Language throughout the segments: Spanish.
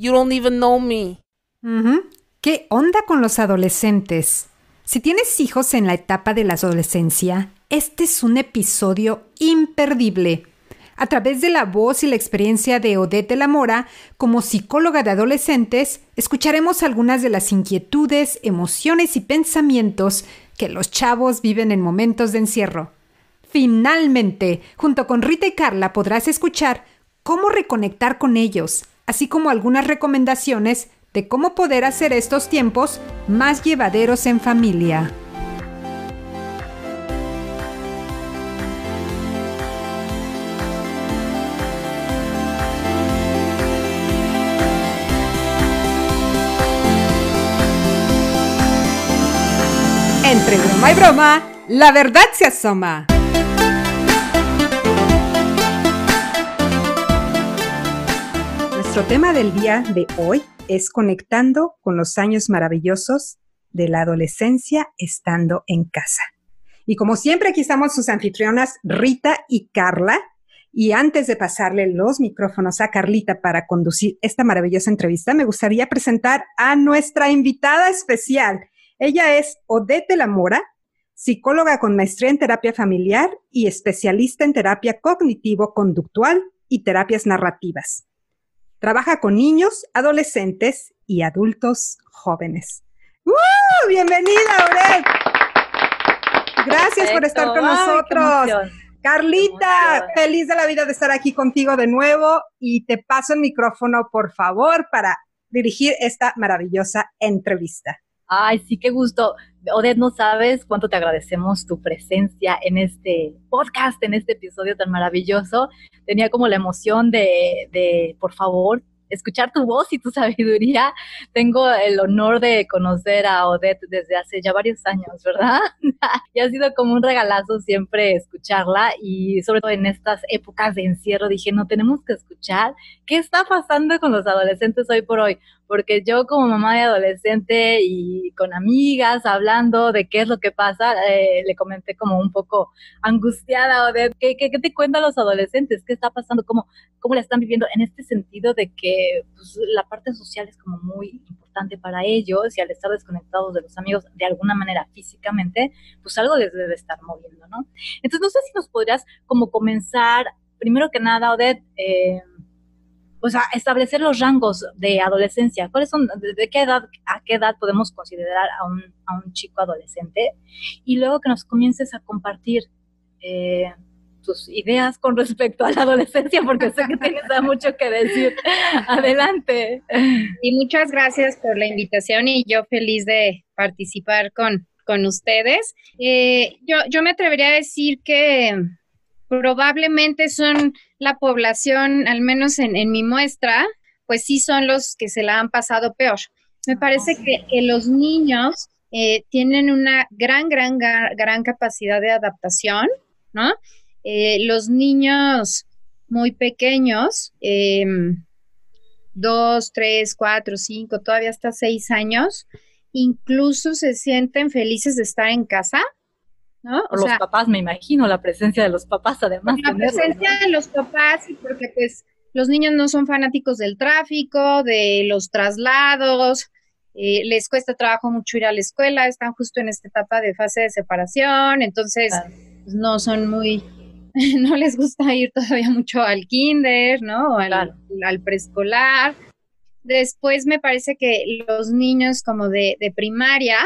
You don't even know me. ¿Qué onda con los adolescentes? Si tienes hijos en la etapa de la adolescencia, este es un episodio imperdible. A través de la voz y la experiencia de Odette de la Mora, como psicóloga de adolescentes, escucharemos algunas de las inquietudes, emociones y pensamientos que los chavos viven en momentos de encierro. Finalmente, junto con Rita y Carla podrás escuchar cómo reconectar con ellos, así como algunas recomendaciones de cómo poder hacer estos tiempos más llevaderos en familia. Entre broma y broma, la verdad se asoma. Nuestro tema del día de hoy es conectando con los años maravillosos de la adolescencia estando en casa. Y como siempre, aquí estamos sus anfitrionas Rita y Carla. Y antes de pasarle los micrófonos a Carlita para conducir esta maravillosa entrevista, me gustaría presentar a nuestra invitada especial. Ella es Odette La Mora, psicóloga con maestría en terapia familiar y especialista en terapia cognitivo-conductual y terapias narrativas. Trabaja con niños, adolescentes y adultos jóvenes. ¡Uh! Bienvenida, Aurel. Gracias por estar con nosotros. Carlita, feliz de la vida de estar aquí contigo de nuevo y te paso el micrófono, por favor, para dirigir esta maravillosa entrevista. Ay, sí, qué gusto. Odette, no sabes cuánto te agradecemos tu presencia en este podcast, en este episodio tan maravilloso. Tenía como la emoción de, de por favor, escuchar tu voz y tu sabiduría. Tengo el honor de conocer a Odette desde hace ya varios años, ¿verdad? y ha sido como un regalazo siempre escucharla y sobre todo en estas épocas de encierro dije, no tenemos que escuchar qué está pasando con los adolescentes hoy por hoy porque yo como mamá de adolescente y con amigas hablando de qué es lo que pasa, eh, le comenté como un poco angustiada o de ¿qué, qué, te cuentan los adolescentes, qué está pasando, cómo, cómo la están viviendo en este sentido de que pues, la parte social es como muy importante para ellos y al estar desconectados de los amigos de alguna manera físicamente, pues algo les debe estar moviendo, ¿no? Entonces no sé si nos podrías como comenzar, primero que nada, Odette, eh, o sea, establecer los rangos de adolescencia. ¿Cuáles son, de qué edad, a qué edad podemos considerar a un, a un chico adolescente? Y luego que nos comiences a compartir eh, tus ideas con respecto a la adolescencia, porque sé que tienes mucho que decir. Adelante. Y muchas gracias por la invitación y yo feliz de participar con, con ustedes. Eh, yo, yo me atrevería a decir que probablemente son la población, al menos en, mi muestra, pues sí son los que se la han pasado peor. Me parece que, los niños eh, tienen una gran, gran, gran capacidad de adaptación, ¿no? Eh, los niños muy pequeños, em, dos, tres, cuatro, cinco, todavía hasta seis años, incluso se sienten felices de estar en casa ¿no? O, los papás, me imagino, la presencia de los papás además. La presencia de los papás, porque pues los niños no son fanáticos del tráfico, de los traslados, eh, les cuesta trabajo mucho ir a la escuela, están justo en esta etapa de fase de separación, entonces pues, no son muy, no les gusta ir todavía mucho al kinder, ¿no? Al, al preescolar. Después me parece que los niños como de, de primaria,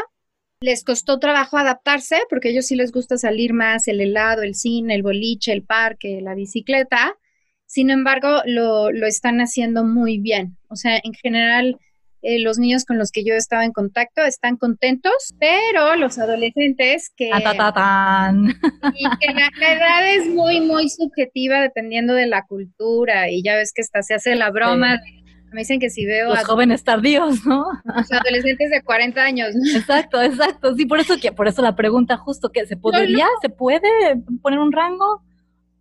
les costó trabajo adaptarse porque a ellos sí les gusta salir más, el helado, el cine, el boliche, el parque, la bicicleta. Sin embargo, lo, están haciendo muy bien. O sea, en general, eh, los niños con los que yo estaba en contacto están contentos, pero los adolescentes que, y que la, edad es muy, muy subjetiva dependiendo de la cultura y ya ves que esta se hace la broma me dicen que si veo los a jóvenes tardíos, ¿no? Los adolescentes de 40 años. Exacto, exacto. Sí, por eso que por eso la pregunta justo que se podría, se puede poner un rango.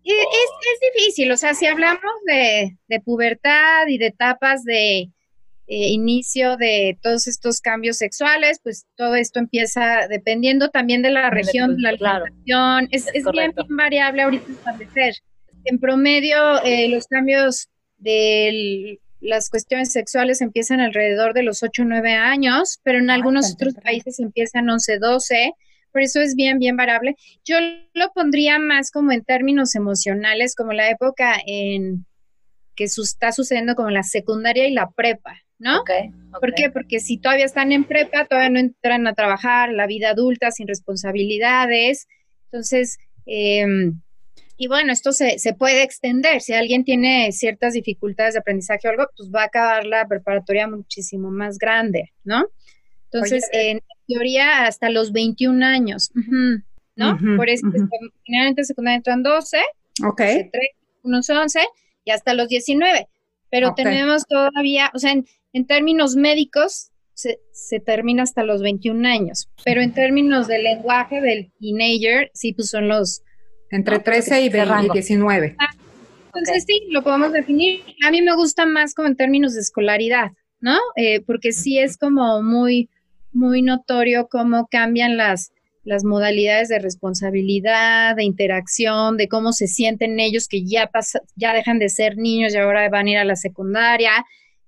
Es, es, difícil, o sea, si hablamos de, pubertad y de etapas de eh, inicio de todos estos cambios sexuales, pues todo esto empieza dependiendo también de la región, de la alimentación, es, es, bien, variable ahorita establecer. En promedio, eh, los cambios del las cuestiones sexuales empiezan alrededor de los 8 o 9 años, pero en algunos otros países empiezan 11, 12. Por eso es bien, bien variable. Yo lo pondría más como en términos emocionales, como la época en que está sucediendo como la secundaria y la prepa, ¿no? ¿Por qué? Porque si todavía están en prepa, todavía no entran a trabajar, la vida adulta sin responsabilidades. Entonces, eh, y bueno, esto se, se, puede extender. Si alguien tiene ciertas dificultades de aprendizaje o algo, pues va a acabar la preparatoria muchísimo más grande, ¿no? Entonces, en teoría, hasta los 21 años, ¿no? Por eso, generalmente secundaria entran 12, ok. 3, unos 11 y hasta los 19. Pero tenemos todavía, o sea, en, en términos médicos, se, se, termina hasta los 21 años. Pero en términos de lenguaje del teenager, sí, pues son los entre 13 y, 19. Ah, entonces sí, lo podemos definir. A mí me gusta más como en términos de escolaridad, ¿no? Eh, porque sí es como muy, muy notorio cómo cambian las, las modalidades de responsabilidad, de interacción, de cómo se sienten ellos que ya ya dejan de ser niños y ahora van a ir a la secundaria.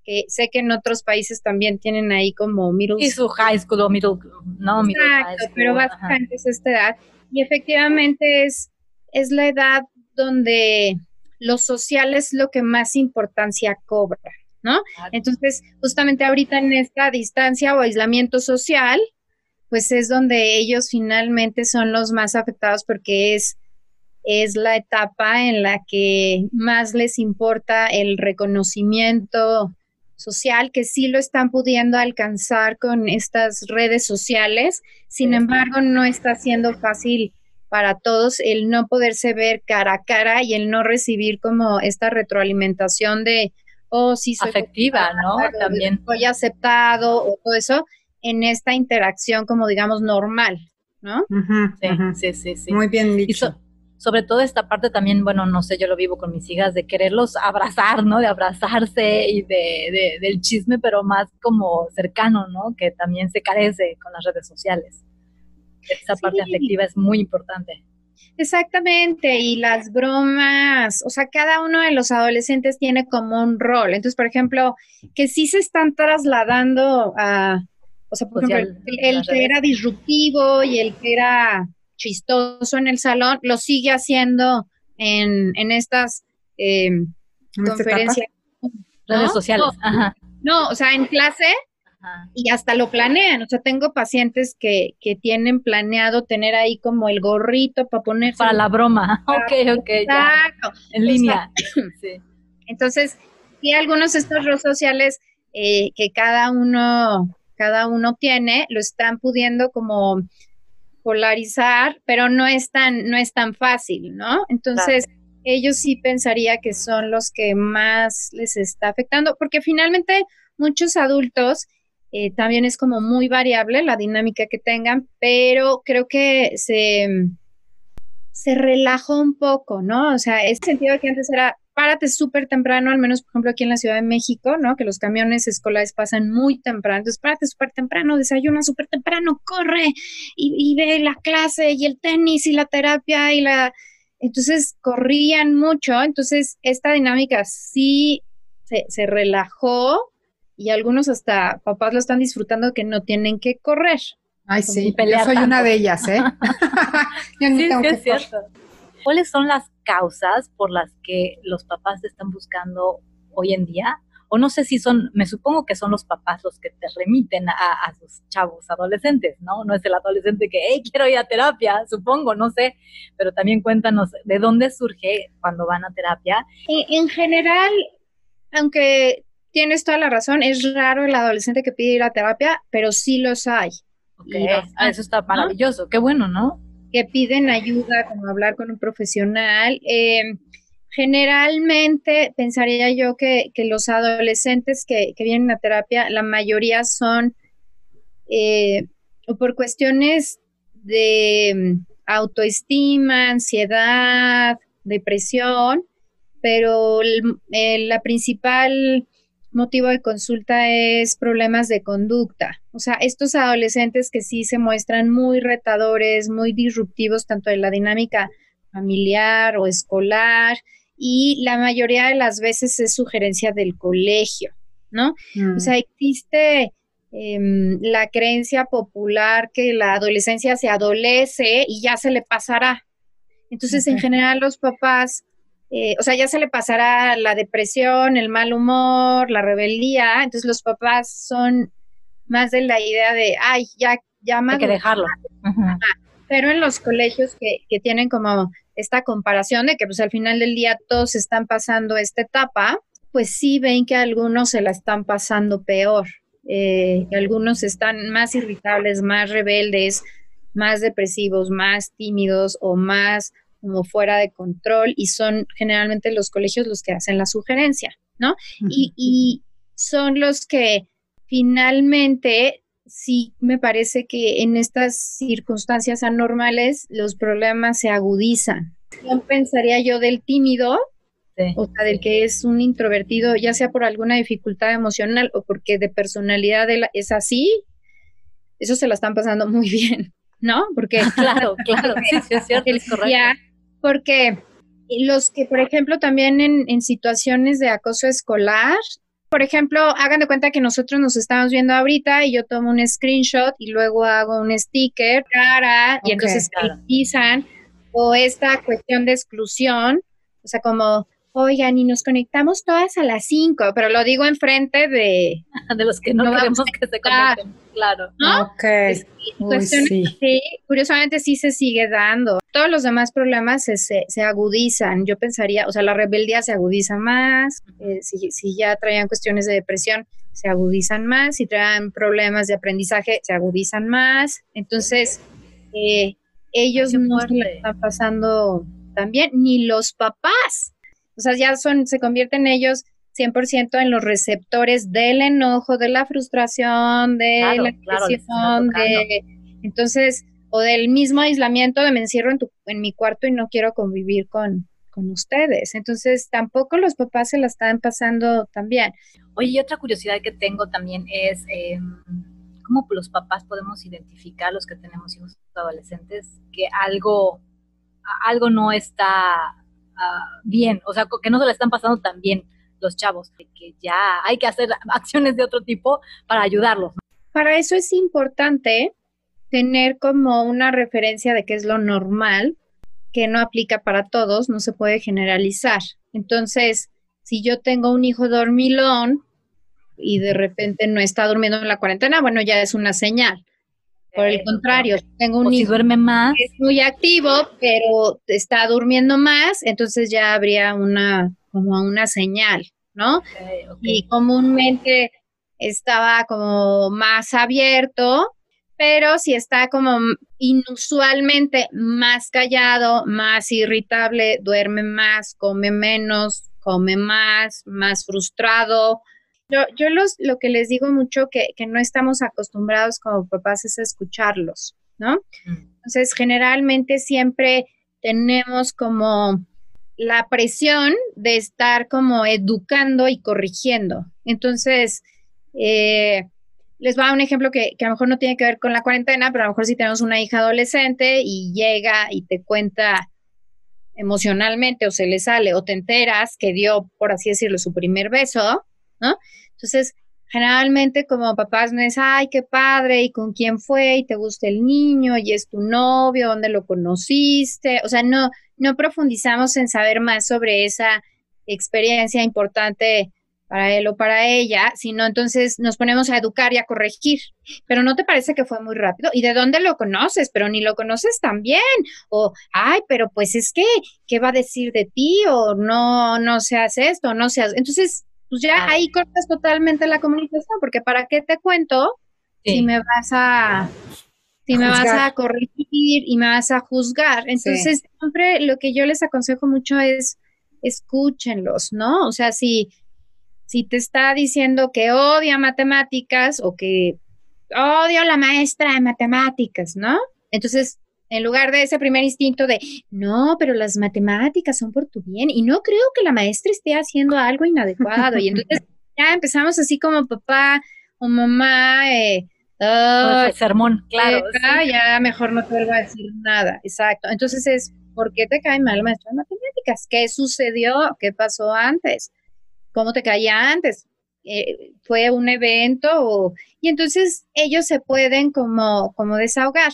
Que sé que en otros países también tienen ahí como middle Y su high school o middle, no, middle Exacto, pero básicamente es esta edad. Y efectivamente es, es la edad donde lo social es lo que más importancia cobra, ¿no? Entonces, justamente ahorita en esta distancia o aislamiento social, pues es donde ellos finalmente son los más afectados porque es, es la etapa en la que más les importa el reconocimiento social, que sí lo están pudiendo alcanzar con estas redes sociales, sin embargo, no está siendo fácil para todos el no poderse ver cara a cara y el no recibir como esta retroalimentación de, oh, sí, soy afectiva, ¿no? También. Soy aceptado o todo eso en esta interacción como digamos normal, ¿no? sí, sí, sí, Muy bien dicho. sobre todo esta parte también, bueno, no sé, yo lo vivo con mis hijas, de quererlos abrazar, ¿no? De abrazarse y de, del chisme, pero más como cercano, ¿no? Que también se carece con las redes sociales esa parte afectiva es muy importante. Exactamente, y las bromas, o sea, cada uno de los adolescentes tiene como un rol. Entonces, por ejemplo, que sí se están trasladando a, o sea, por ejemplo, el, que era disruptivo y el que era chistoso en el salón, lo sigue haciendo en, en estas eh, conferencias. Redes sociales. no, o sea, en clase y hasta lo planean, o sea, tengo pacientes que, que tienen planeado tener ahí como el gorrito para poner Para la broma, ok, ok. Exacto. En línea. sí. Entonces, sí, algunos de estos redes sociales eh, que cada uno, cada uno tiene, lo están pudiendo como polarizar, pero no es tan, no es tan fácil, ¿no? Entonces, ellos sí pensaría que son los que más les está afectando, porque finalmente muchos adultos eh, también es como muy variable la dinámica que tengan, pero creo que se, se relajó un poco, ¿no? O sea, ese sentido que antes era párate súper temprano, al menos por ejemplo aquí en la Ciudad de México, ¿no? Que los camiones escolares pasan muy temprano, entonces párate súper temprano, desayuna súper temprano, corre y, ve la clase y el tenis y la terapia y la... Entonces corrían mucho, entonces esta dinámica sí se relajó, y algunos hasta papás lo están disfrutando que no tienen que correr. Ay, sí, yo soy una de ellas, ¿eh? yo sí, tengo que es cierto. ¿Cuáles son las causas por las que los papás están buscando hoy en día? O no sé si son, me supongo que son los papás los que te remiten a, a sus chavos adolescentes, ¿no? No es el adolescente que, hey, quiero ir a terapia, supongo, no sé, pero también cuéntanos de dónde surge cuando van a terapia. En general, aunque tienes toda la razón, es raro el adolescente que pide ir a terapia, pero sí los hay. Ah, eso está maravilloso, qué bueno, ¿no? Que piden ayuda, como hablar con un profesional. Em, generalmente pensaría yo que, los adolescentes que, vienen a terapia, la mayoría son eh, por cuestiones de em, autoestima, ansiedad, depresión, pero la principal motivo de consulta es problemas de conducta. O sea, estos adolescentes que sí se muestran muy retadores, muy disruptivos, tanto en la dinámica familiar o escolar, y la mayoría de las veces es sugerencia del colegio, ¿no? O Mm. sea, existe em, la creencia popular que la adolescencia se adolece y ya se le pasará. Entonces, en general, los papás, eh, o sea, ya se le pasará la depresión, el mal humor, la rebeldía. Entonces, los papás son más de la idea de, ay, ya, ya Hay que maduré". dejarlo. Pero en los colegios que, que tienen como esta comparación de que pues al final del día todos están pasando esta etapa, pues sí ven que algunos se la están pasando peor, eh, que algunos están más irritables, más rebeldes, más depresivos, más tímidos o más como fuera de control y son generalmente los colegios los que hacen la sugerencia, ¿no? y, y son los que finalmente sí me parece que en estas circunstancias anormales los problemas se agudizan. No pensaría yo del tímido, Sí. o sea, del que es un introvertido, ya sea por alguna dificultad emocional o porque de personalidad es así, eso se la están pasando muy bien, ¿no? Porque Claro, claro, sí, sí, es cierto, es correcto. Porque los que, por ejemplo, también en, en situaciones de acoso escolar, por ejemplo, hagan de cuenta que nosotros nos estamos viendo ahorita y yo tomo un screenshot y luego hago un sticker, cara, y entonces claro. utilizan o esta cuestión de exclusión, o sea, como, oigan, y nos conectamos todas a las 5, pero lo digo enfrente de, De los que no, queremos que se conecten. Claro. ¿no? Ok. Uy, cuestiones sí. Sí, curiosamente sí se sigue dando. Todos los demás problemas se, se, se agudizan. Yo pensaría, o sea, la rebeldía se agudiza más. eh, si, si ya traían cuestiones de depresión, se agudizan más. Si traían problemas de aprendizaje, se agudizan más. Entonces, eh, ellos no se están pasando tan bien, ni los papás. O sea, ya son, se convierten ellos 100% en los receptores del enojo, de la frustración, de Claro, la claro, depresión, tocando. de entonces, o del mismo aislamiento de me encierro en, tu, en mi cuarto y no quiero convivir con, con ustedes. Entonces, tampoco los papás se la están pasando tan bien. Oye, y otra curiosidad que tengo también es eh, cómo los papás podemos identificar, los que tenemos hijos adolescentes, que algo, algo no está ah, bien, o sea, que no se le están pasando tan bien los chavos, que ya hay que hacer acciones de otro tipo para ayudarlos. Para eso es importante tener como una referencia de qué es lo normal, que no aplica para todos, no se puede generalizar. Entonces, si yo tengo un hijo dormilón y de repente no está durmiendo en la cuarentena, bueno, ya es una señal. Por el Eh, contrario, si tengo O un si hijo duerme más, es muy activo, pero está durmiendo más, entonces ya habría una como una señal, ¿no? Y comúnmente estaba como más abierto, pero si está como inusualmente más callado, más irritable, duerme más, come menos, come más, más frustrado. Yo, yo los, lo que les digo mucho que, que no estamos acostumbrados como papás es a escucharlos, ¿no? Mm. Entonces, generalmente siempre tenemos como la presión de estar como educando y corrigiendo. Entonces, eh, les voy a dar un ejemplo que, que, a lo mejor no tiene que ver con la cuarentena, pero a lo mejor si tenemos una hija adolescente y llega y te cuenta emocionalmente o se le sale o te enteras que dio, por así decirlo, su primer beso, ¿no? Entonces, generalmente como papás no es, ay, qué padre, y con quién fue, y te gusta el niño, y es tu novio, dónde lo conociste, o sea, no, no profundizamos en saber más sobre esa experiencia importante para él o para ella, sino entonces nos ponemos a educar y a corregir. Pero ¿no te parece que fue muy rápido? ¿Y de dónde lo conoces? Pero ni lo conoces tan bien. O, ay, pero pues es que, ¿qué va a decir de ti? O no, no se hace esto, no se hace. Entonces, pues ya ahí cortas totalmente la comunicación, porque ¿para qué te cuento sí. si me vas a si me vas a corregir y me vas a juzgar? Entonces, sí. siempre lo que yo les aconsejo mucho es escúchenlos, ¿no? O sea, si si te está diciendo que odia matemáticas o que odio a la maestra de matemáticas, ¿no? Entonces, en lugar de ese primer instinto de, no, pero las matemáticas son por tu bien y no creo que la maestra esté haciendo algo inadecuado. Y entonces ya empezamos así como papá o mamá, eh, oh, sermón, claro. Sí. Ya mejor no te vuelvo a decir nada, exacto. Entonces es, ¿por qué te cae mal maestra de matemáticas? ¿Qué sucedió? ¿Qué pasó antes? ¿Cómo te caía antes? Eh, ¿Fue un evento? Y entonces ellos se pueden como, como desahogar.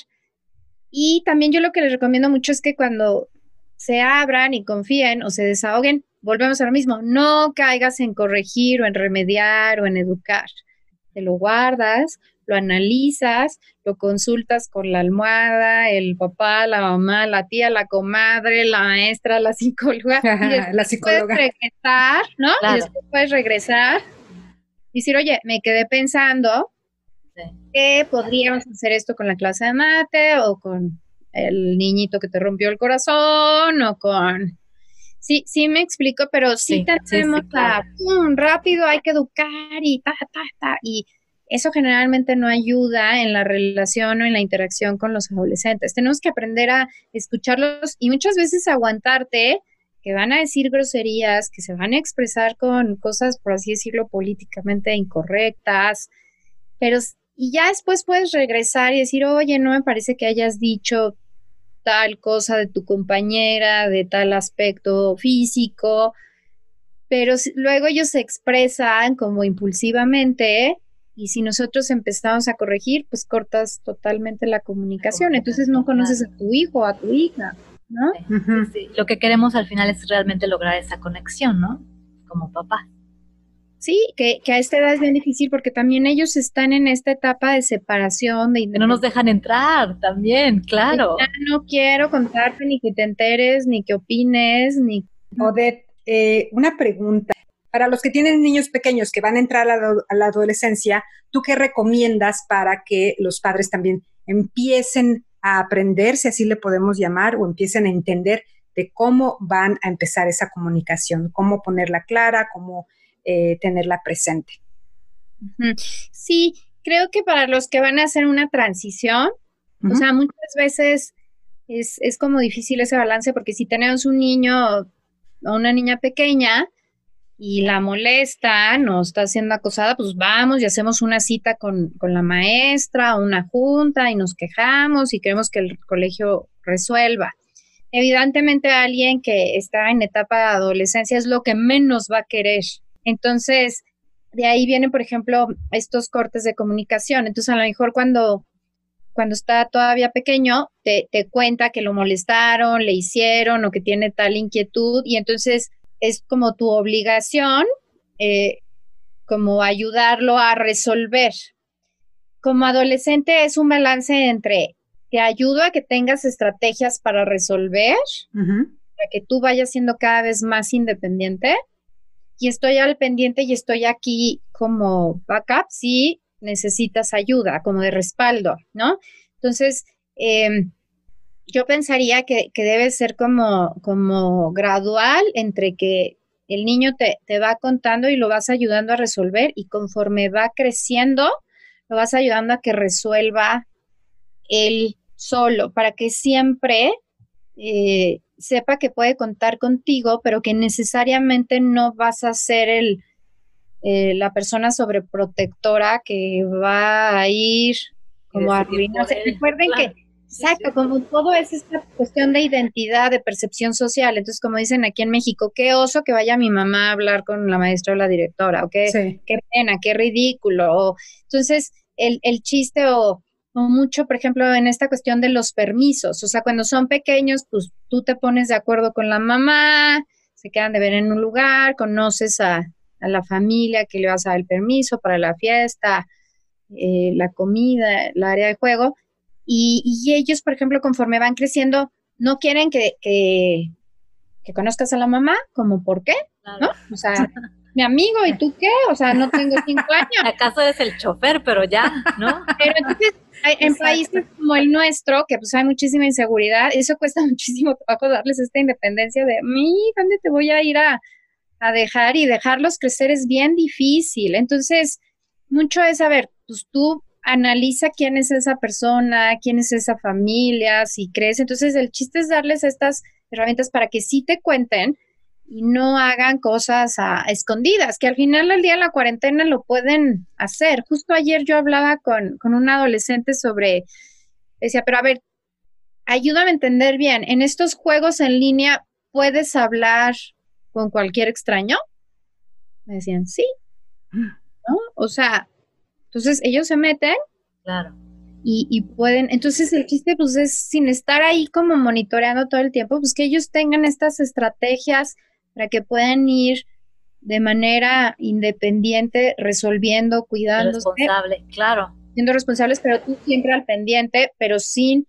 Y también yo lo que les recomiendo mucho es que cuando se abran y confíen o se desahoguen, volvemos a lo mismo, no caigas en corregir o en remediar o en educar. Te lo guardas, lo analizas, lo consultas con la almohada, el papá, la mamá, la tía, la comadre, la maestra, la psicóloga. y la psicóloga. puedes regresar, ¿no? Y después puedes regresar y decir, oye, me quedé pensando que podríamos hacer esto con la clase de mate o con el niñito que te rompió el corazón o con... Sí, sí me explico, pero sí, tenemos a rápido, hay que educar y ta, ta, ta. Y eso generalmente no ayuda en la relación o en la interacción con los adolescentes. Tenemos que aprender a escucharlos y muchas veces aguantarte que van a decir groserías, que se van a expresar con cosas, por así decirlo, políticamente incorrectas, pero y ya después puedes regresar y decir, oye, no me parece que hayas dicho tal cosa de tu compañera, de tal aspecto físico, pero luego ellos se expresan como impulsivamente y si nosotros empezamos a corregir, pues cortas totalmente la comunicación, entonces no conoces a tu hijo o a tu hija, ¿no? Lo que queremos al final es realmente lograr esa conexión, ¿no? Como papá. Sí, que, a esta edad es bien difícil porque también ellos están en esta etapa de separación, de No nos dejan entrar también, claro. no quiero contarte ni que te enteres, ni que opines, ni... Odette, eh, una pregunta. Para los que tienen niños pequeños que van a entrar a la, adolescencia, ¿tú qué recomiendas para que los padres también empiecen a aprender, si así le podemos llamar, o empiecen a entender de cómo van a empezar esa comunicación, cómo ponerla clara, cómo eh, tenerla presente. Sí, creo que para los que van a hacer una transición, o sea, muchas veces es, es, como difícil ese balance porque si tenemos un niño o una niña pequeña y la molesta, no está siendo acosada, pues vamos y hacemos una cita con, con la maestra, una junta y nos quejamos y queremos que el colegio resuelva. Evidentemente alguien que está en etapa de adolescencia es lo que menos va a querer entonces, de ahí vienen, por ejemplo, estos cortes de comunicación. Entonces, a lo mejor cuando, cuando está todavía pequeño, te, te cuenta que lo molestaron, le hicieron o que tiene tal inquietud y entonces es como tu obligación, eh, como ayudarlo a resolver. Como adolescente es un balance entre te ayudo a que tengas estrategias para resolver, para que tú vayas siendo cada vez más independiente, y estoy al pendiente y estoy aquí como backup si necesitas ayuda, como de respaldo, ¿no? Entonces, em, yo pensaría que, debe ser como, como gradual entre que el niño te, te, va contando y lo vas ayudando a resolver y conforme va creciendo, lo vas ayudando a que resuelva él solo, para que siempre eh, sepa que puede contar contigo, pero que necesariamente no vas a ser el, eh, la persona sobreprotectora que va a ir como a arruinarse. Recuerden que, exacto, como todo es esta cuestión de identidad, de percepción social. Entonces, como dicen aquí en México, qué oso que vaya mi mamá a hablar con la maestra o la directora, o qué, qué pena, qué ridículo. entonces, el, el chiste o o mucho, por ejemplo, en esta cuestión de los permisos. O sea, cuando son pequeños, pues tú te pones de acuerdo con la mamá, se quedan de ver en un lugar, conoces a, la familia que le vas a dar el permiso para la fiesta, eh, la comida, el área de juego. Y, ellos, por ejemplo, conforme van creciendo, no quieren que, que, conozcas a la mamá, como por qué, ¿no? O sea, mi amigo, ¿y tú qué? O sea, no tengo cinco años. ¿Acaso eres el chofer, pero ya, no? Pero entonces, en países como el nuestro, que pues hay muchísima inseguridad, eso cuesta muchísimo trabajo darles esta independencia de, mí, ¿dónde te voy a ir a, a dejar? Y dejarlos crecer es bien difícil. Entonces, mucho es, a ver, pues tú analiza quién es esa persona, quién es esa familia, si crees. Entonces, el chiste es darles estas herramientas para que sí te cuenten, y no hagan cosas a, escondidas, que al final del día de la cuarentena lo pueden hacer. Justo ayer yo hablaba con, con un adolescente sobre, decía, pero a ver, ayúdame a entender bien, en estos juegos en línea, ¿puedes hablar con cualquier extraño? Me decían, sí. ¿No? O sea, entonces ellos se meten. Claro. Y, y, pueden, entonces el chiste pues es sin estar ahí como monitoreando todo el tiempo, pues que ellos tengan estas estrategias para que puedan ir de manera independiente resolviendo, cuidando. Responsable, claro. Siendo responsables, pero tú siempre al pendiente, pero sin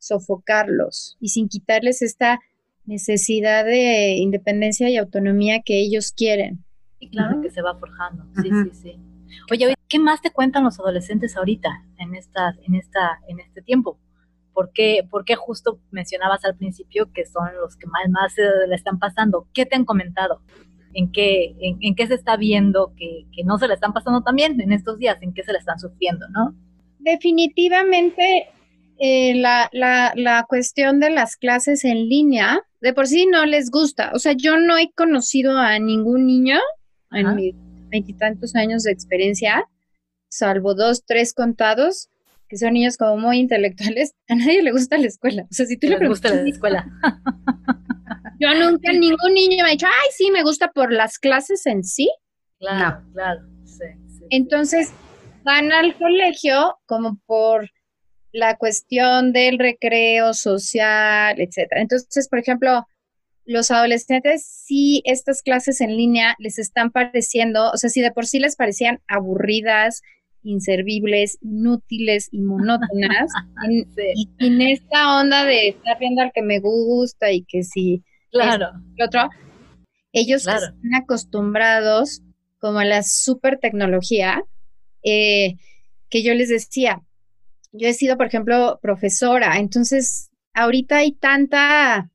sofocarlos y sin quitarles esta necesidad de independencia y autonomía que ellos quieren. Y claro que se va forjando, sí, sí, sí. Oye, ¿qué más te cuentan los adolescentes ahorita en esta, en esta, en este tiempo? ¿Por qué, ¿Por qué justo mencionabas al principio que son los que más, más se le están pasando? ¿Qué te han comentado? ¿En qué, en, qué se está viendo que, que, no se le están pasando también en estos días? ¿En qué se le están sufriendo, no? Definitivamente eh, la, la, la cuestión de las clases en línea, de por sí no les gusta. O sea, yo no he conocido a ningún niño en mis veintitantos años de experiencia, salvo dos, tres contados, que son niños como muy intelectuales, a nadie le gusta la escuela. O sea, si tú le gusta la escuela. Yo nunca, ningún niño me ha dicho, ay, sí, me gusta por las clases en sí. Claro, claro. Sí, Entonces, van al colegio como por la cuestión del recreo social, etcétera. Entonces, por ejemplo, los adolescentes, sí, estas clases en línea les están pareciendo, o sea, si de por sí les parecían aburridas, inservibles, inútiles y monótonas, y en esta onda de estar viendo al que me gusta y que si claro. el otro, ellos están acostumbrados como a la super tecnología, eh, que yo les decía, yo he sido, por ejemplo, profesora, entonces ahorita hay tanta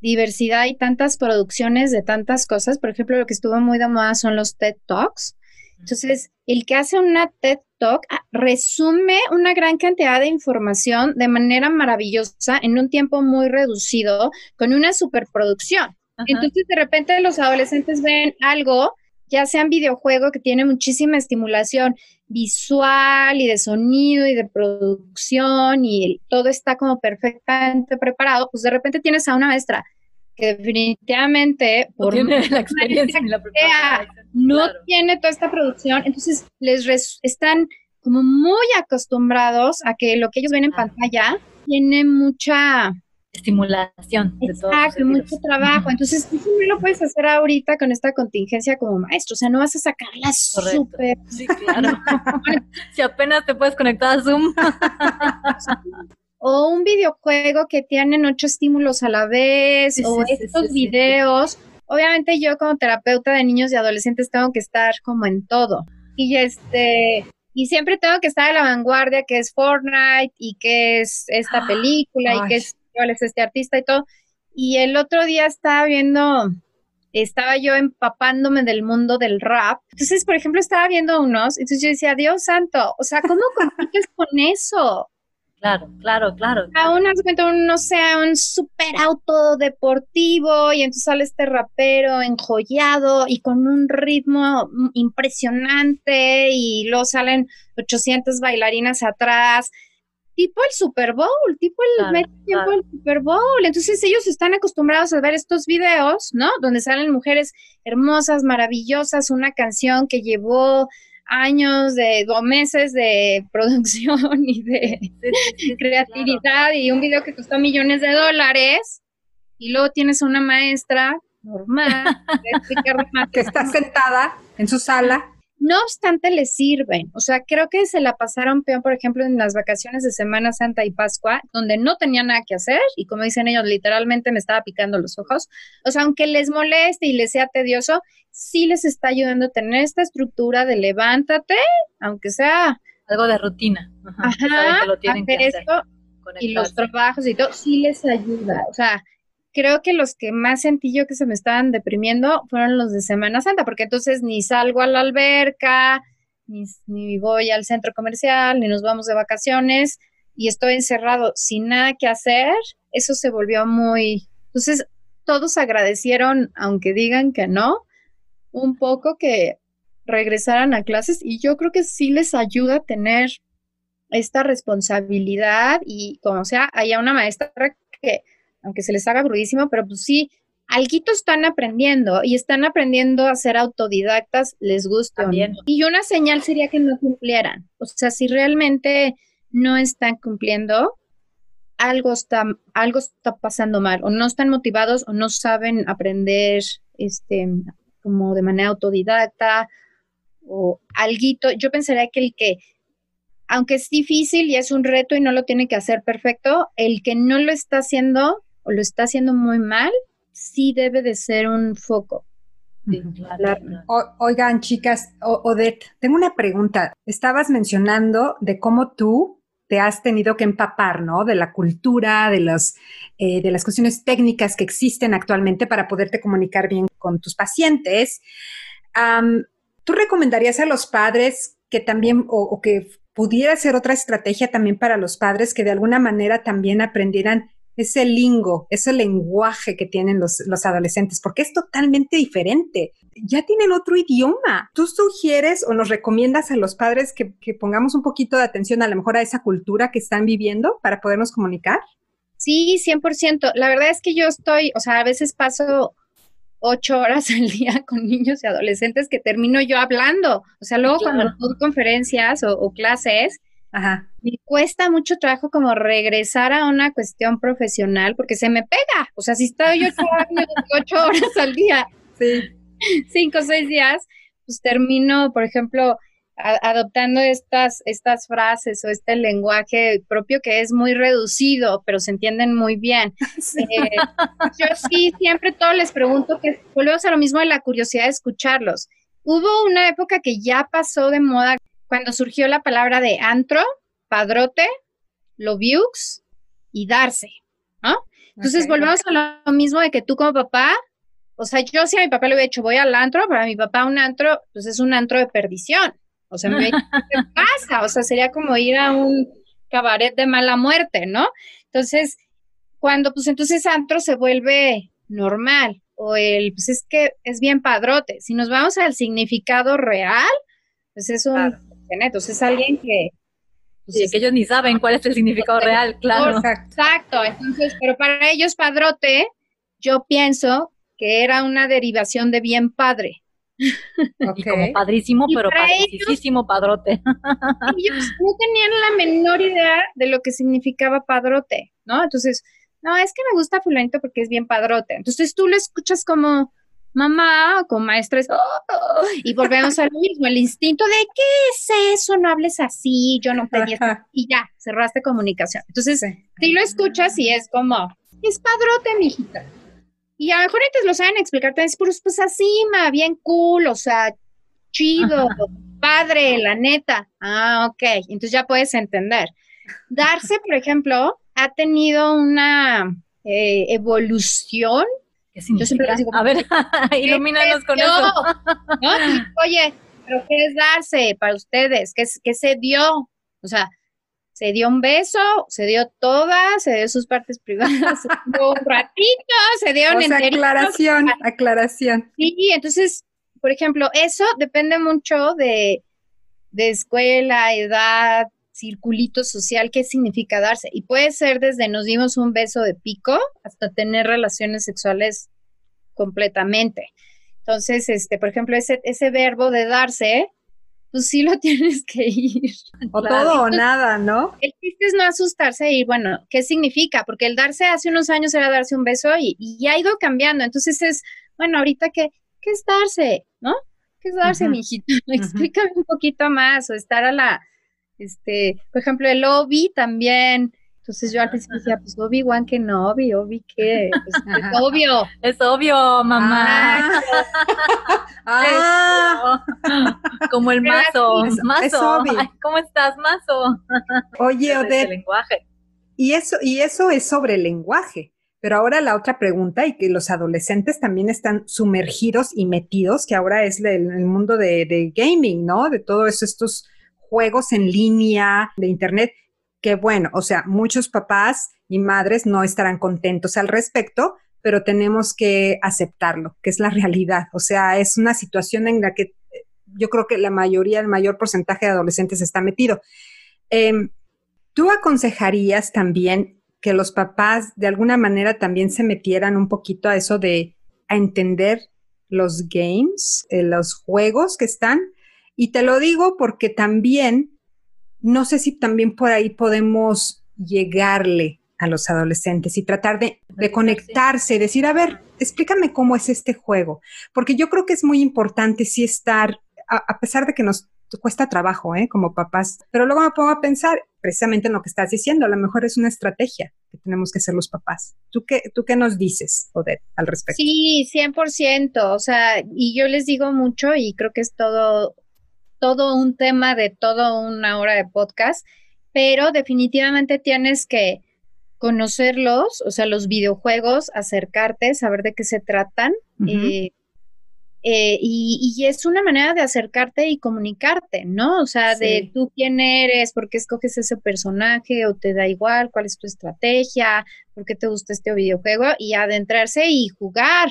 diversidad y tantas producciones de tantas cosas. Por ejemplo, lo que estuvo muy de moda son los TED Talks. Entonces, el que hace una TED Talk ah, resume una gran cantidad de información de manera maravillosa en un tiempo muy reducido con una superproducción. Entonces, de repente los adolescentes ven algo, ya sea en videojuego que tiene muchísima estimulación visual y de sonido y de producción y todo está como perfectamente preparado, pues de repente tienes a una maestra que definitivamente por no tiene la experiencia ni la no tiene toda esta producción, entonces les están como muy acostumbrados a que lo que ellos ven en pantalla tiene mucha estimulación. Exacto, mucho trabajo. Entonces, tú no lo puedes hacer ahorita con esta contingencia como maestro. O sea, no vas a sacarla súper. Sí, claro. si apenas te puedes conectar a Zoom. O un videojuego que tienen ocho estímulos a la vez, o estos videos. Obviamente yo como terapeuta de niños y adolescentes tengo que estar como en todo. Y este, y siempre tengo que estar a la vanguardia, que es Fortnite y que es esta película y que es es este artista y todo. Y el otro día estaba viendo, estaba yo empapándome del mundo del rap. Entonces, por ejemplo, estaba viendo unos, entonces yo decía, Dios santo, o sea, ¿cómo compites con eso? Claro, claro, claro. Aún un, no sé, un super auto deportivo y entonces sale este rapero enjollado y con un ritmo impresionante y luego salen 800 bailarinas atrás tipo el Super Bowl, tipo el medio tiempo del Super Bowl. Entonces ellos están acostumbrados a ver estos videos, ¿no? Donde salen mujeres hermosas, maravillosas, una canción que llevó años de dos meses de producción y de creatividad y un video que costó millones de dólares. Y luego tienes una maestra normal que está sentada en su sala no obstante, les sirven. O sea, creo que se la pasaron peor, por ejemplo, en las vacaciones de Semana Santa y Pascua, donde no tenía nada que hacer y como dicen ellos, literalmente me estaba picando los ojos. O sea, aunque les moleste y les sea tedioso, sí les está ayudando a tener esta estructura de levántate, aunque sea... Algo de rutina. Ajá, esto y los trabajos y todo, sí les ayuda. O sea, creo que los que más sentí yo que se me estaban deprimiendo fueron los de Semana Santa, porque entonces ni salgo a la alberca, ni, voy al centro comercial, ni nos vamos de vacaciones y estoy encerrado sin nada que hacer, eso se volvió muy... Entonces, todos agradecieron, aunque digan que no, un poco que regresaran a clases y yo creo que sí les ayuda a tener esta responsabilidad y como sea, haya una maestra que aunque se les haga brudísimo, pero pues sí, alguito están aprendiendo y están aprendiendo a ser autodidactas, les gusta. Bien. Y una señal sería que no cumplieran. O sea, si realmente no están cumpliendo, algo está, algo está pasando mal, o no están motivados, o no saben aprender este, como de manera autodidacta, o alguito. Yo pensaría que el que, aunque es difícil y es un reto y no lo tiene que hacer perfecto, el que no lo está haciendo o lo está haciendo muy mal, sí debe de ser un foco. oigan, chicas, Odette, tengo una pregunta. Estabas mencionando de cómo tú te has tenido que empapar, ¿no? De la cultura, de, los, eh, de las cuestiones técnicas que existen actualmente para poderte comunicar bien con tus pacientes. ¿Tú recomendarías a los padres que también, o que pudiera ser otra estrategia también para los padres que de alguna manera también aprendieran ese lingo, ese lenguaje que tienen los, adolescentes, porque es totalmente diferente. Ya tienen otro idioma. ¿Tú sugieres o nos recomiendas a los padres que, que pongamos un poquito de atención a lo mejor a esa cultura que están viviendo para podernos comunicar? Sí, 100%. La verdad es que yo estoy, o sea, a veces paso ocho horas al día con niños y adolescentes que termino yo hablando. O sea, luego cuando doy conferencias o, clases, Ajá. Me cuesta mucho trabajo como regresar a una cuestión profesional porque se me pega. O sea, si estoy ocho, ocho horas al día, cinco o seis días, pues termino, por ejemplo, adoptando estas, estas frases o este lenguaje propio que es muy reducido, pero se entienden muy bien. Eh, yo sí, siempre todo les pregunto que volvemos a lo mismo de la curiosidad de escucharlos. Hubo una época que ya pasó de moda cuando surgió la palabra de antro, padrote, lobiux y darse, ¿no? Entonces volvemos a lo mismo de que tú como papá, o sea, yo si a mi papá le hubiera dicho voy al antro, para mi papá un antro, pues es un antro de perdición. O sea, me ¿qué pasa? O sea, sería como ir a un cabaret de mala muerte, ¿no? Entonces, cuando pues entonces antro se vuelve normal o el, pues es que es bien padrote. Si nos vamos al significado real, pues es un entonces es alguien que... Pues, que ellos ni saben cuál es el significado real, claro. Exacto, entonces, pero para ellos padrote, yo pienso que era una derivación de bien padre. Y como padrísimo, pero padrísimo padrote. Ellos no tenían la menor idea de lo que significaba padrote, ¿no? Entonces, no, es que me gusta fulanito porque es bien padrote. Entonces tú lo escuchas como, mamá con maestra oh", y volvemos al mismo, el instinto de ¿qué es eso? No hables así, yo no pedí y ya, cerraste comunicación. Entonces, si lo escuchas y es como, es padrote, mijita. Y a lo mejor antes lo saben explicarte, es pues, pues así, ma, bien cool, o sea, chido, padre, la neta. Ah, ok, entonces ya puedes entender. Darse, por ejemplo, ha tenido una eh, evolución yo siempre digo, a ver, ilumínanos con eso. Oye, pero ¿qué es darse para ustedes? ¿Qué, ¿Qué se dio? O sea, se dio un beso, se dio toda, se dio sus partes privadas, se dio un ratito, se dio un aclaración, aclaración. Sí, entonces, por ejemplo, eso depende mucho de, de escuela, edad, circulito social, qué significa darse. Y puede ser desde nos dimos un beso de pico hasta tener relaciones sexuales completamente. Entonces, este, por ejemplo, ese, ese verbo de darse, pues sí lo tienes que ir. O todo o nada, ¿no? El chiste es no asustarse y bueno, ¿qué significa? Porque el darse hace unos años era darse un beso y, y ha ido cambiando. Entonces es, bueno, ahorita que, ¿qué es darse? ¿No? ¿Qué es darse, mi hijito? Explícame un poquito más o estar a la, este, por ejemplo, el Obi también. Entonces yo al principio decía, pues Obi-Wan que no, Obi, Obi que, pues, es obvio. Es obvio, mamá. Ah. Como el mazo, mazo. ¿Cómo estás, mazo? Oye, Odette. lenguaje. Y eso, y eso es sobre el lenguaje. Pero ahora la otra pregunta, y que los adolescentes también están sumergidos y metidos, que ahora es el, el mundo de, de, gaming, ¿no? De todos estos juegos en línea, de Internet, que bueno, o sea, muchos papás y madres no estarán contentos al respecto, pero tenemos que aceptarlo, que es la realidad. O sea, es una situación en la que eh, yo creo que la mayoría, el mayor porcentaje de adolescentes está metido. Em, ¿Tú aconsejarías también que los papás de alguna manera también se metieran un poquito a eso de entender los games, eh, los juegos que están. Y te lo digo porque también, no sé si también por ahí podemos llegarle a los adolescentes y tratar de, de conectarse, decir, a ver, explícame cómo es este juego, porque yo creo que es muy importante sí estar, a, pesar de que nos cuesta trabajo, ¿eh? Como papás, pero luego me pongo a pensar precisamente en lo que estás diciendo, a lo mejor es una estrategia que tenemos que hacer los papás. ¿Tú qué, tú qué nos dices, Odette, al respecto? Sí, 100%, o sea, y yo les digo mucho y creo que es todo, todo un tema de toda una hora de podcast, pero definitivamente tienes que conocerlos, o sea, los videojuegos, acercarte, saber de qué se tratan. Eh, eh, y, es una manera de acercarte y comunicarte, ¿no? O sea, de tú quién eres, por qué escoges ese personaje o te da igual, cuál es tu estrategia, por qué te gusta este videojuego y adentrarse y jugar,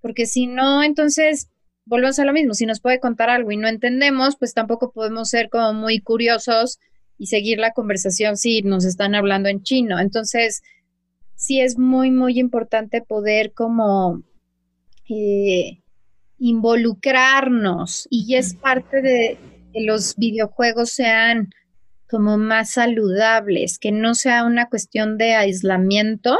porque si no, entonces volvemos a lo mismo, si nos puede contar algo y no entendemos, pues tampoco podemos ser como muy curiosos y seguir la conversación si nos están hablando en chino. Entonces, sí es muy, muy importante poder como eh, involucrarnos y es parte de que los videojuegos sean como más saludables, que no sea una cuestión de aislamiento,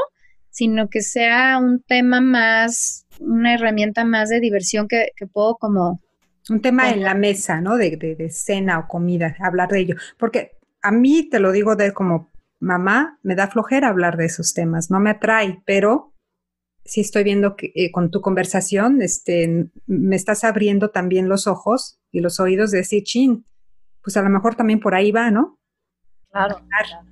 sino que sea un tema más, una herramienta más de diversión que, puedo como... Un tema en la mesa, ¿no? De, de, de, cena o comida, hablar de ello. Porque a mí, te lo digo de como mamá, me da flojera hablar de esos temas, no me atrae, pero sí estoy viendo que eh, con tu conversación, este, me estás abriendo también los ojos y los oídos de decir, chin, pues a lo mejor también por ahí va, ¿no? Claro, claro.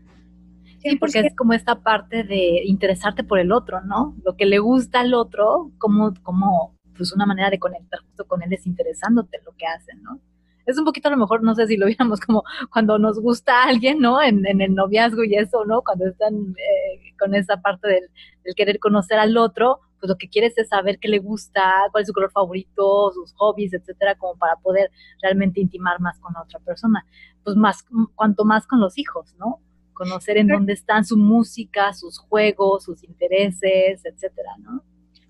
Sí, porque es como esta parte de interesarte por el otro, ¿no? Lo que le gusta al otro, como, como pues una manera de conectar justo con él es interesándote lo que hacen, ¿no? es un poquito a lo mejor, no sé si lo viéramos como cuando nos gusta a alguien, ¿no? En, el noviazgo y eso, ¿no? Cuando están eh, con esa parte del, querer conocer al otro, pues lo que quieres es saber qué le gusta, cuál es su color favorito, sus hobbies, etcétera, como para poder realmente intimar más con la otra persona. Pues más, cuanto más con los hijos, ¿no? Conocer en dónde están su música, sus juegos, sus intereses, etcétera, ¿no?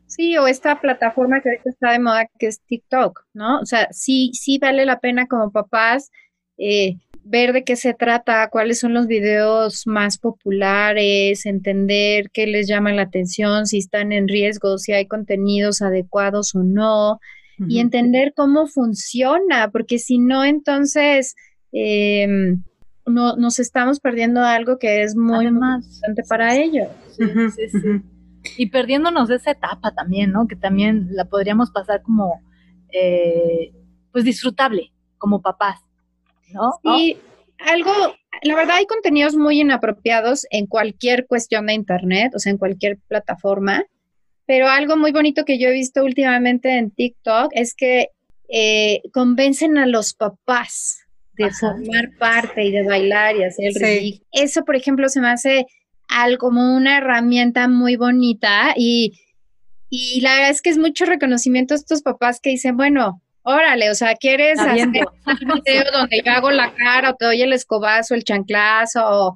Sí, o esta plataforma que ahorita está de moda que es TikTok, ¿no? O sea, sí, sí vale la pena como papás eh, ver de qué se trata, cuáles son los videos más populares, entender qué les llama la atención, si están en riesgo, si hay contenidos adecuados o no, y entender cómo funciona, porque si no, entonces em, no, nos estamos perdiendo algo que es muy, importante para ellos. Sí, sí, sí y perdiéndonos esa etapa también, ¿no? Que también la podríamos pasar como, eh, pues disfrutable, como papás, ¿no? Sí, algo, la verdad hay contenidos muy inapropiados en cualquier cuestión de Internet, o sea, en cualquier plataforma, pero algo muy bonito que yo he visto últimamente en TikTok es que eh, convencen a los papás de formar parte y de bailar y hacer el Eso, por ejemplo, se me hace al como una herramienta muy bonita y, y la verdad es que es mucho reconocimiento a estos papás que dicen, bueno, órale, o sea, ¿quieres hacer un video donde yo hago la cara o te doy el escobazo, el chanclazo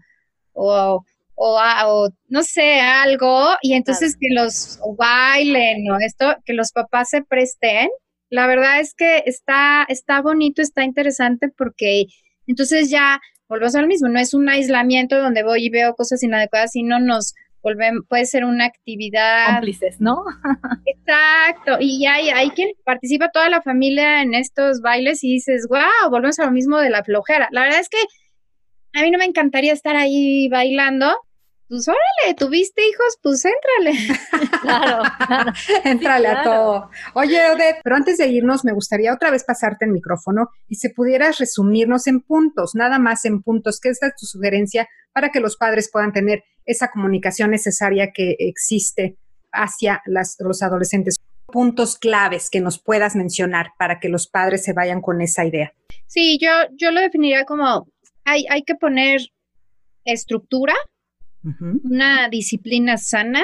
o, o, no sé, algo? Y entonces que los bailen o esto, que los papás se presten. La verdad es que está, está bonito, está interesante porque entonces ya volvemos al mismo, no es un aislamiento donde voy y veo cosas inadecuadas, sino nos volvemos, puede ser una actividad. Cómplices, ¿no? Exacto, y hay, hay quien participa toda la familia en estos bailes y dices, wow, volvemos a lo mismo de la flojera. La verdad es que a mí no me encantaría estar ahí bailando, pues órale, tuviste hijos, pues éntrale. claro, claro. Éntrale a todo. Oye, Odette, pero antes de irnos, me gustaría otra vez pasarte el micrófono y si pudieras resumirnos en puntos, nada más en puntos, ¿qué es tu sugerencia para que los padres puedan tener esa comunicación necesaria que existe hacia los adolescentes? Puntos claves que nos puedas mencionar para que los padres se vayan con esa idea. Sí, yo, yo lo definiría como hay, hay que poner estructura, una disciplina sana,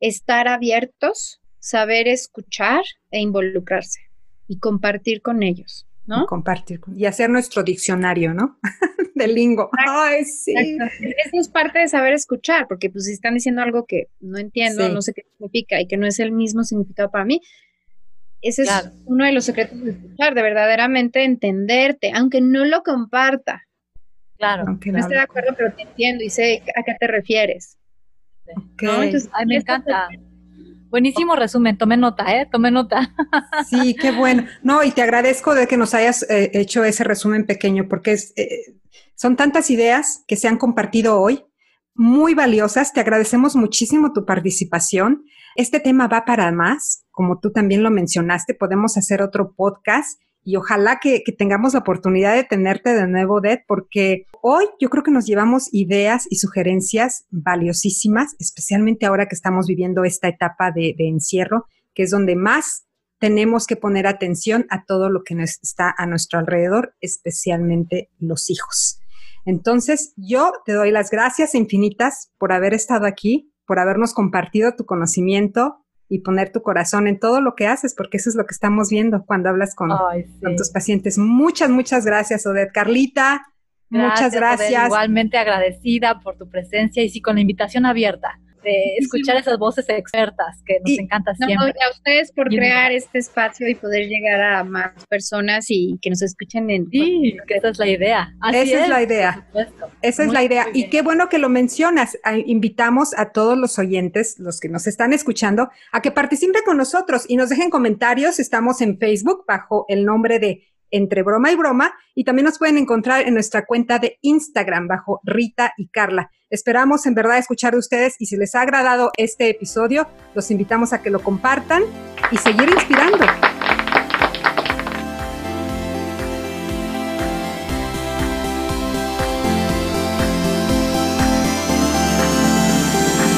estar abiertos, saber escuchar e involucrarse y compartir con ellos, ¿no? Y compartir y hacer nuestro diccionario, ¿no? de lingo. Ay, sí. Eso es parte de saber escuchar, porque pues si están diciendo algo que no entiendo, no sé qué significa y que no es el mismo significado para mí, ese es uno de los secretos de escuchar, de verdaderamente entenderte, aunque no lo comparta. Claro. no estoy de acuerdo, pero te entiendo y sé a qué te refieres. Ay, me encanta. Buenísimo resumen, tome nota, ¿eh? Tome nota. Sí, qué bueno. No, y te agradezco de que nos hayas eh, hecho ese resumen pequeño, porque es, eh, son tantas ideas que se han compartido hoy, muy valiosas. Te agradecemos muchísimo tu participación. Este tema va para más, como tú también lo mencionaste, podemos hacer otro podcast y ojalá que, tengamos la oportunidad de tenerte de nuevo, Ded, porque hoy yo creo que nos llevamos ideas y sugerencias valiosísimas, especialmente ahora que estamos viviendo esta etapa de, de encierro, que es donde más tenemos que poner atención a todo lo que está a nuestro alrededor, especialmente los hijos. Entonces, yo te doy las gracias infinitas por haber estado aquí, por habernos compartido tu conocimiento, y poner tu corazón en todo lo que haces, porque eso es lo que estamos viendo cuando hablas con, tus pacientes. Muchas, muchas gracias, Odette. Carlita, muchas gracias. igualmente agradecida por tu presencia y sí, con la invitación abierta de escuchar esas voces expertas que nos encanta siempre. a ustedes por crear este espacio y poder llegar a más personas y que nos escuchen en... Sí, que esa es la idea. esa es, la idea. Esa es la idea. Y qué bueno que lo mencionas. Invitamos a todos los oyentes, los que nos están escuchando, a que participen con nosotros y nos dejen comentarios. Estamos en Facebook bajo el nombre de entre broma y broma y también nos pueden encontrar en nuestra cuenta de Instagram bajo Rita y Carla. Esperamos en verdad escuchar de ustedes y si les ha agradado este episodio, los invitamos a que lo compartan y seguir inspirando.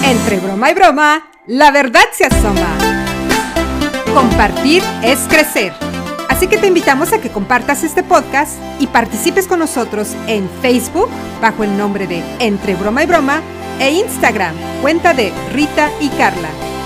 Entre broma y broma, la verdad se asoma. Compartir es crecer. Así que te invitamos a que compartas este podcast y participes con nosotros en Facebook bajo el nombre de Entre Broma y Broma e Instagram, cuenta de Rita y Carla.